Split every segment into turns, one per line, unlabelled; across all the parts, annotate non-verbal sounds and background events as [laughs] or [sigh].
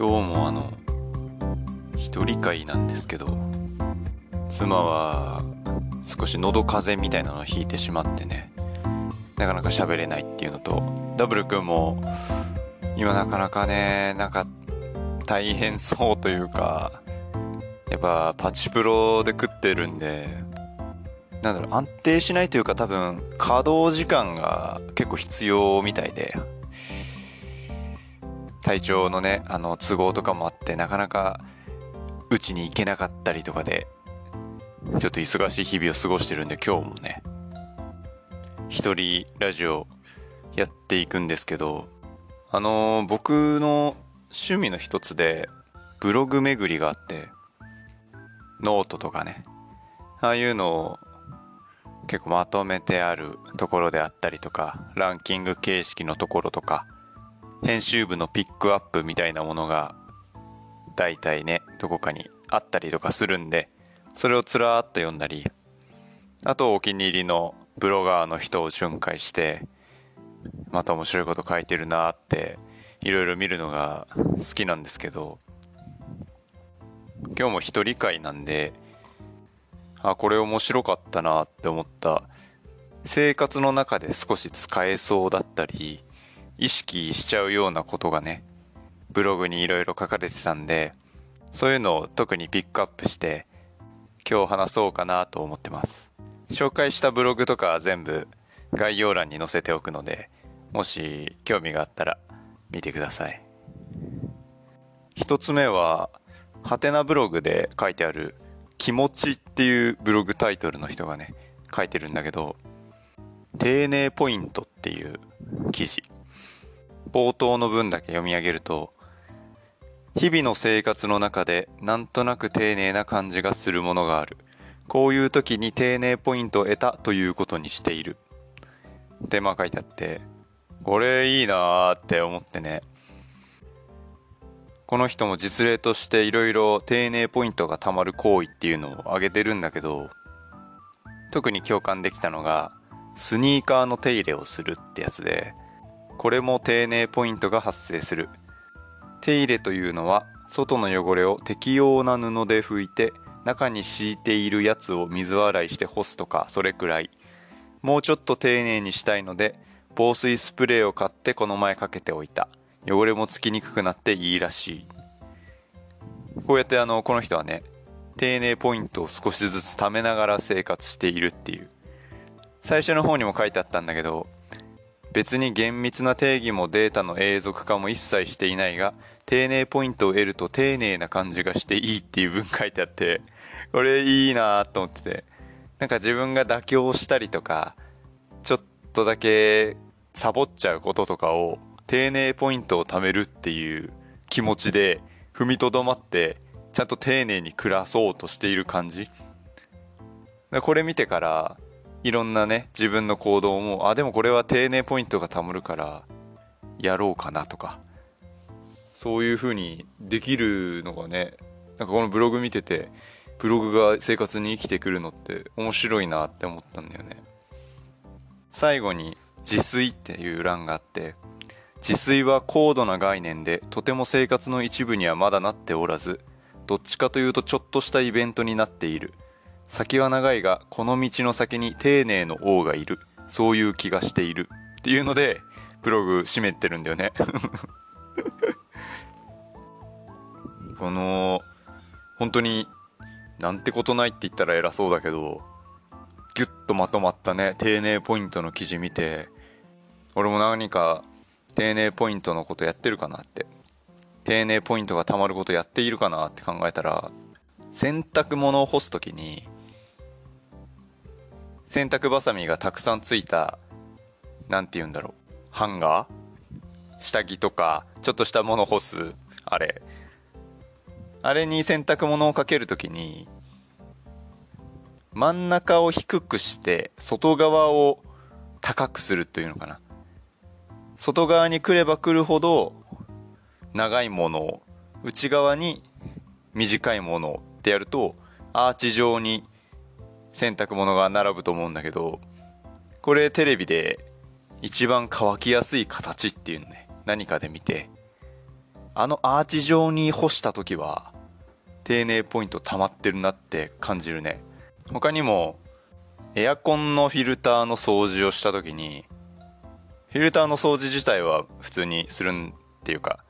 今日もあの一人会なんですけど妻は少し喉風邪みたいなのをひいてしまってねなかなか喋れないっていうのとダブル君も今なかなかねなんか大変そうというかやっぱパチプロで食ってるんでなんだろう安定しないというか多分稼働時間が結構必要みたいで体調のねあの都合とかもあってなかなかうちに行けなかったりとかでちょっと忙しい日々を過ごしてるんで今日もね一人ラジオやっていくんですけどあのー、僕の趣味の一つでブログ巡りがあってノートとかねああいうのを結構まとめてあるところであったりとかランキング形式のところとか編集部のピックアップみたいなものが大体ねどこかにあったりとかするんでそれをつらーっと読んだりあとお気に入りのブロガーの人を巡回してまた面白いこと書いてるなっていろいろ見るのが好きなんですけど今日も一人会なんであこれ面白かったなって思った生活の中で少し使えそうだったり意識しちゃうようなことがねブログにいろいろ書かれてたんでそういうのを特にピックアップして今日話そうかなと思ってます。紹介したブログとか全部概要欄に載せておくのでもし興味があったら見てください。一つ目はハテナブログで書いてある気持ちっていうブログタイトルの人がね書いてるんだけど丁寧ポイントっていう記事。冒頭の文だけ読み上げると日々の生活の中でなんとなく丁寧な感じがするものがある。こういう時に丁寧ポイントを得たということにしている。ってまあ書いてあってこれいいなーって思ってね。この人も実例としていろいろ丁寧ポイントがたまる行為っていうのを挙げてるんだけど特に共感できたのがスニーカーの手入れをするってやつでこれも丁寧ポイントが発生する。手入れというのは外の汚れを適用な布で拭いて中に敷いているやつを水洗いして干すとかそれくらい。もうちょっと丁寧にしたいので防水スプレーを買ってこの前かけておいた。汚れもつきにくくなっていいらしい。こうやってあのこの人はね丁寧ポイントを少しずつ貯めながら生活しているっていう。最初の方にも書いてあったんだけど別に厳密な定義もデータの永続化も一切していないが丁寧ポイントを得ると丁寧な感じがしていいっていう文書いてあってこれいいなと思ってて。なんか自分が妥協したりとかちょっとだけサボっちゃうこととかを丁寧ポイントを貯めるっていう気持ちで踏みとどまってちゃんと丁寧に暮らそうとしている感じ。これ見てからいろんなね自分の行動もあでもこれは丁寧ポイントがたまるからやろうかなとかそういう風にできるのがねなんかこのブログ見ててブログが生活に生きてくるのって面白いなって思ったんだよね。最後に自炊っていう欄があって自炊は高度な概念でとても生活の一部にはまだなっておらずどっちかというとちょっとしたイベントになっている。先は長いがこの道の先に丁寧の王がいる。そういう気がしている。っていうのでブログ閉めてるんだよね。[laughs] この本当になんてことないって言ったら偉そうだけどギュッとまとまったね丁寧ポイントの記事見て俺も何か丁寧ポイントのことやってるかなって。丁寧ポイントがたまることやっているかなって考えたら洗濯物を干す時に洗濯バサミがたくさんついた何て言うんだろうハンガー？下着とかちょっとしたもの干す？あれ。あれに洗濯物をかける時に真ん中を低くして外側を高くするというのかな。外側に来れば来るほど長いものを内側に短いものってやるとアーチ状に洗濯物が並ぶと思うんだけどこれテレビで一番乾きやすい形っていうのね何かで見てあのアーチ状に干した時は丁寧ポイント溜まってるなって感じるね。他にもエアコンのフィルターの掃除をした時にフィルターの掃除自体は普通にするんっていうか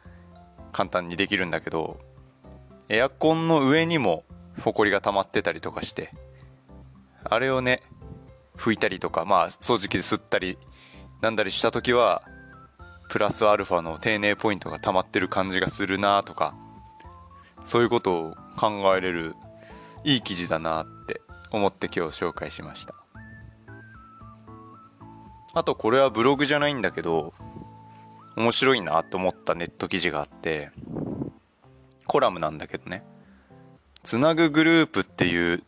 簡単にできるんだけどエアコンの上にもホコリが溜まってたりとかしてあれをね拭いたりとかまあ掃除機で吸ったりなんだりした時はプラスアルファの丁寧ポイントが溜まってる感じがするなとかそういうことを考えれるいい記事だなって思って今日紹介しました。あとこれはブログじゃないんだけど面白いなと思ったネット記事があってコラムなんだけどね。つなぐグループっていう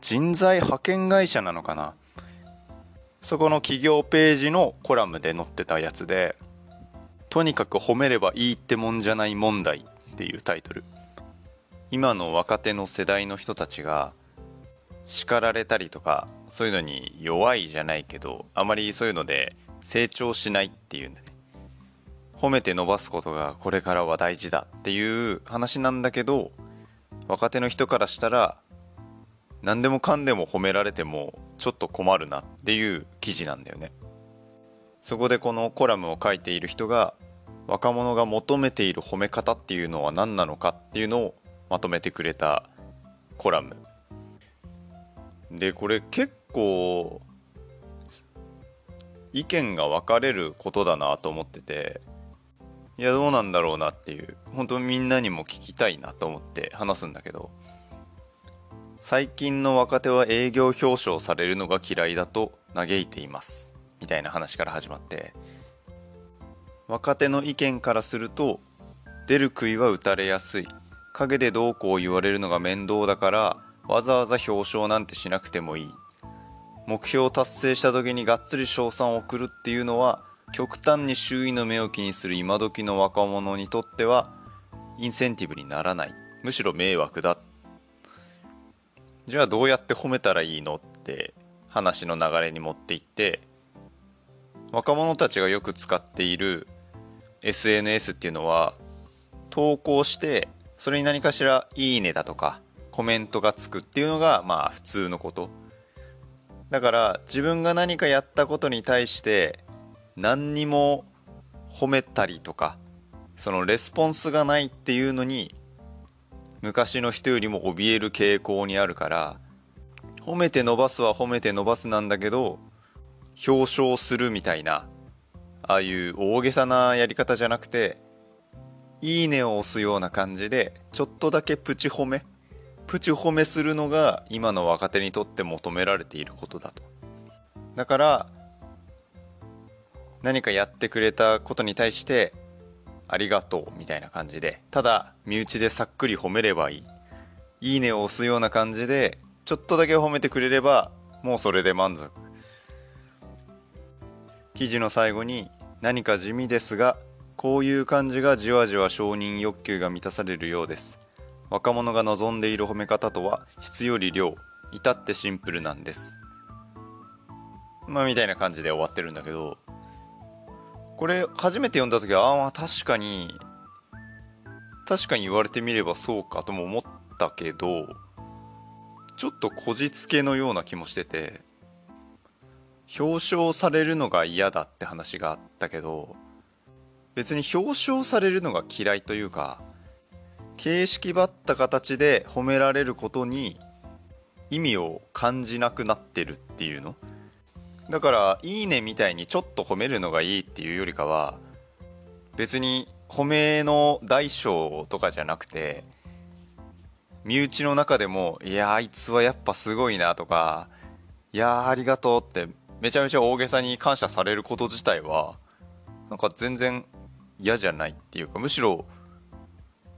人材派遣会社なのかな？そこの企業ページのコラムで載ってたやつでとにかく褒めればいいってもんじゃない問題っていうタイトル。今の若手の世代の人たちが叱られたりとかそういうのに弱いじゃないけどあまりそういうので成長しないっていうんでね。褒めて伸ばすことがこれからは大事だっていう話なんだけど若手の人からしたら何でもかんでも褒められてもちょっと困るなっていう記事なんだよね。そこでこのコラムを書いている人が若者が求めている褒め方っていうのは何なのかっていうのをまとめてくれたコラム。でこれ結構意見が分かれることだなと思ってていやどうなんだろうなっていう本当みんなにも聞きたいなと思って話すんだけど最近の若手は営業表彰されるのが嫌いだと嘆いています。みたいな話から始まって。若手の意見からすると出る杭は打たれやすい。陰でどうこう言われるのが面倒だからわざわざ表彰なんてしなくてもいい。目標を達成した時にがっつり賞賛を送るっていうのは極端に周囲の目を気にする今時の若者にとってはインセンティブにならない。むしろ迷惑だっじゃあどうやって褒めたらいいのって話の流れに持っていって若者たちがよく使っている SNS っていうのは投稿してそれに何かしら「いいね」だとかコメントがつくっていうのがまあ普通のこと。だから自分が何かやったことに対して何にも褒めたりとかそのレスポンスがないっていうのに昔の人よりも怯える傾向にあるから褒めて伸ばすは褒めて伸ばすなんだけど表彰するみたいなああいう大げさなやり方じゃなくていいねを押すような感じでちょっとだけプチ褒めプチ褒めするのが今の若手にとって求められていることだと。だから何かやってくれたことに対してありがとうみたいな感じでただ身内でさっくり褒めればいい。いいねを押すような感じでちょっとだけ褒めてくれればもうそれで満足。記事の最後に何か地味ですがこういう感じがじわじわ承認欲求が満たされるようです。若者が望んでいる褒め方とは質より量。至ってシンプルなんです。まあみたいな感じで終わってるんだけどこれ初めて読んだ時はああ確かに確かに言われてみればそうかとも思ったけどちょっとこじつけのような気もしてて表彰されるのが嫌だって話があったけど別に表彰されるのが嫌いというか形式ばった形で褒められることに意味を感じなくなってるっていうの？だから「いいね」みたいにちょっと褒めるのがいいっていうよりかは別に褒めの大小とかじゃなくて身内の中でも「いやあいつはやっぱすごいな」とか「いやありがとう」ってめちゃめちゃ大げさに感謝されること自体はなんか全然嫌じゃないっていうかむしろ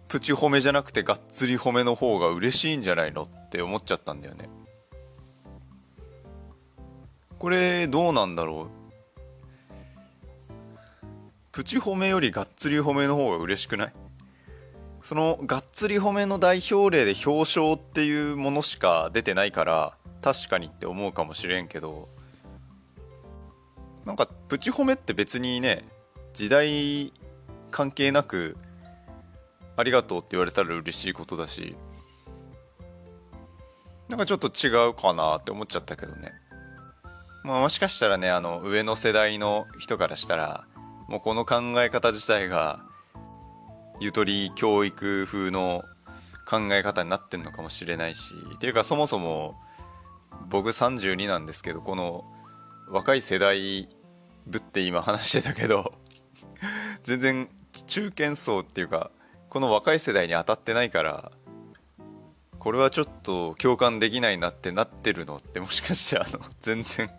プチ褒めじゃなくてがっつり褒めの方が嬉しいんじゃないのって思っちゃったんだよね。これどうなんだろう？プチ褒めよりがっつり褒めの方が嬉しくない？そのがっつり褒めの代表例で表彰っていうものしか出てないから確かにって思うかもしれんけどなんかプチ褒めって別にね時代関係なくありがとうって言われたら嬉しいことだしなんかちょっと違うかなって思っちゃったけどね。まあもしかしたらねあの上の世代の人からしたらもうこの考え方自体がゆとり教育風の考え方になってんのかもしれないしっていうかそもそも僕32なんですけどこの若い世代ぶって今話してたけど全然中堅層っていうかこの若い世代に当たってないからこれはちょっと共感できないなってなってるのってもしかしてあの全然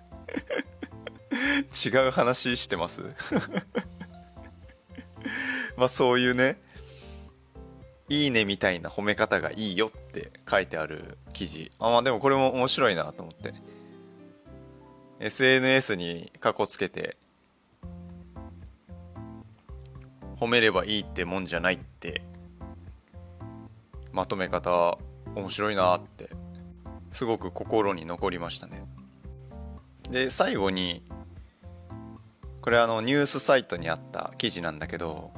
違う話してます？[laughs] まあそういうねいいねみたいな褒め方がいいよって書いてある記事。あまあでもこれも面白いなと思って。SNS にかこつけて褒めればいいってもんじゃないってまとめ方面白いなってすごく心に残りましたね。で最後にこれあのニュースサイトにあった記事なんだけど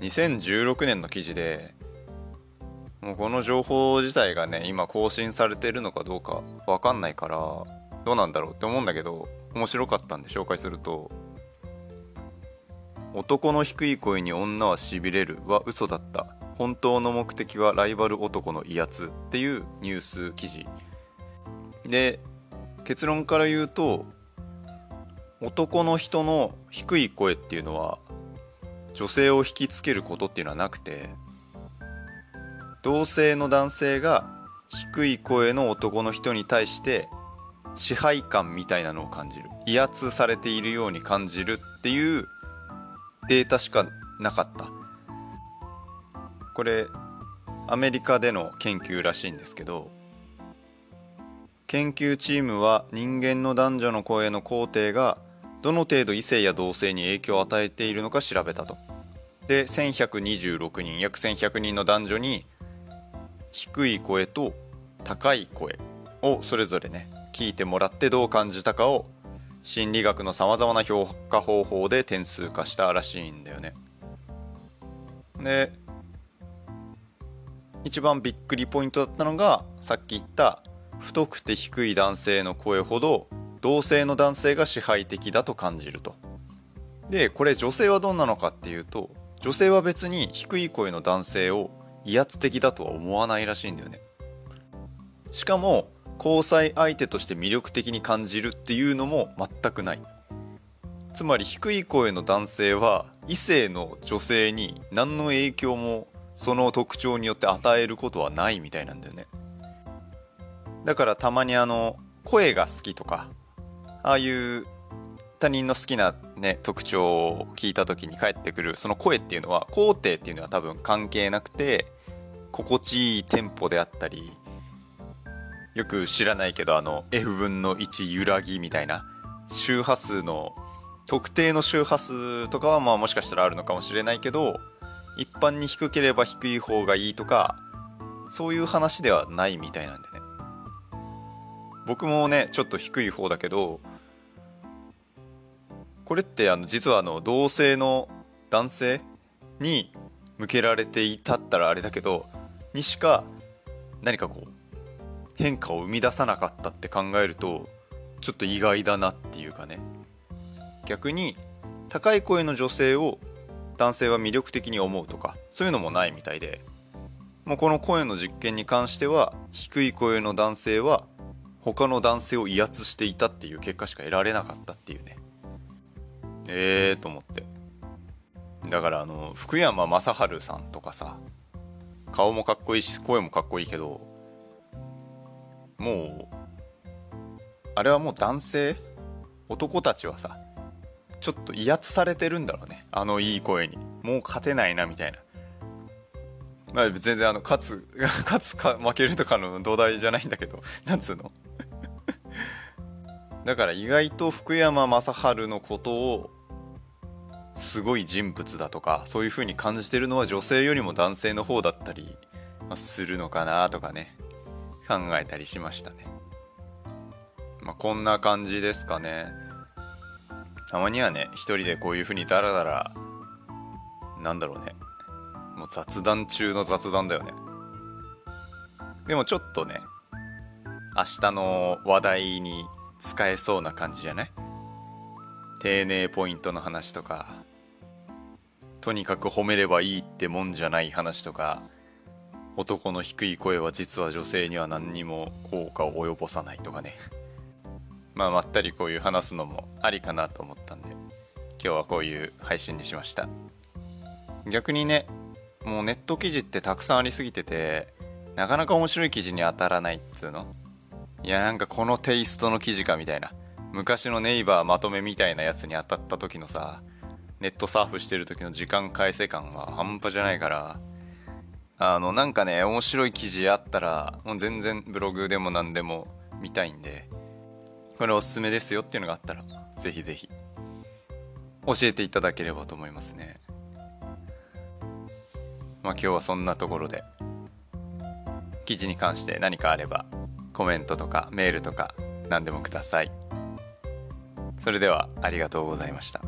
2016年の記事でもうこの情報自体がね今更新されてるのかどうか分かんないからどうなんだろうって思うんだけど面白かったんで紹介すると「男の低い声に女はしびれる」は嘘だった。本当の目的はライバル男の威圧っていうニュース記事。で結論から言うと男の人の低い声っていうのは女性を引きつけることっていうのはなくて同性の男性が低い声の男の人に対して支配感みたいなのを感じる。威圧されているように感じるっていうデータしかなかった。これアメリカでの研究らしいんですけど研究チームは人間の男女の声の肯定がどの程度異性や同性に影響を与えているのか調べたとで1126人約1100人の男女に低い声と高い声をそれぞれね聞いてもらってどう感じたかを心理学のさまざまな評価方法で点数化したらしいんだよね。で一番びっくりポイントだったのがさっき言った太くて低い男性の声ほど同性の男性が支配的だと感じると。でこれ女性はどうなのかっていうと女性は別に低い声の男性を威圧的だとは思わないらしいんだよね。しかも交際相手として魅力的に感じるっていうのも全くないつまり低い声の男性は異性の女性に何の影響もその特徴によって与えることはないみたいなんだよねだからたまにあの声が好きとかああいう他人の好きなね特徴を聞いた時に返ってくるその声っていうのは肯定っていうのは多分関係なくて心地いいテンポであったりよく知らないけどあの F 分の1揺らぎみたいな周波数の特定の周波数とかはまあもしかしたらあるのかもしれないけど一般に低ければ低い方がいいとかそういう話ではないみたいなんでね。僕もねちょっと低い方だけどこれってあの実はあの同性の男性に向けられていたったらあれだけどにしか何かこう変化を生み出さなかったって考えるとちょっと意外だなっていうかね。逆に高い声の女性を男性は魅力的に思うとかそういうのもないみたいでもうこの声の実験に関しては低い声の男性は他の男性を威圧していたっていう結果しか得られなかったっていうね。ええー、と思って。だからあの福山雅治さんとかさ顔もかっこいいし声もかっこいいけどもうあれはもう男性？男たちはさちょっと威圧されてるんだろうね。あのいい声に。もう勝てないなみたいな。まあ全然あの勝つ [laughs] 勝つか負けるとかの土台じゃないんだけどなんつうの？だから意外と福山雅治のことをすごい人物だとかそういう風に感じてるのは女性よりも男性の方だったりするのかなとかね考えたりしましたね。まあ、こんな感じですかね。たまにはね、一人でこういう風にダラダラ、なんだろうね。もう雑談中の雑談だよねでもちょっとね明日の話題に使えそうな感じじゃない？丁寧ポイントの話とか。とにかく褒めればいいってもんじゃない話とか。男の低い声は実は女性には何にも効果を及ぼさないとかね。まあまったりこういう話すのもありかなと思ったんで今日はこういう配信にしました。逆にねもうネット記事ってたくさんありすぎててなかなか面白い記事に当たらないっつうの。いやなんかこのテイストの記事かみたいな。昔のネイバーまとめみたいなやつに当たった時のさネットサーフしてる時の時間返せ感は半端じゃないから。あのなんかね面白い記事あったらもう全然ブログでも何でも見たいんでこれおすすめですよっていうのがあったらぜひぜひ。教えていただければと思いますね。まあ今日はそんなところで。記事に関して何かあれば。コメントとかメールとか何でもください。それではありがとうございました。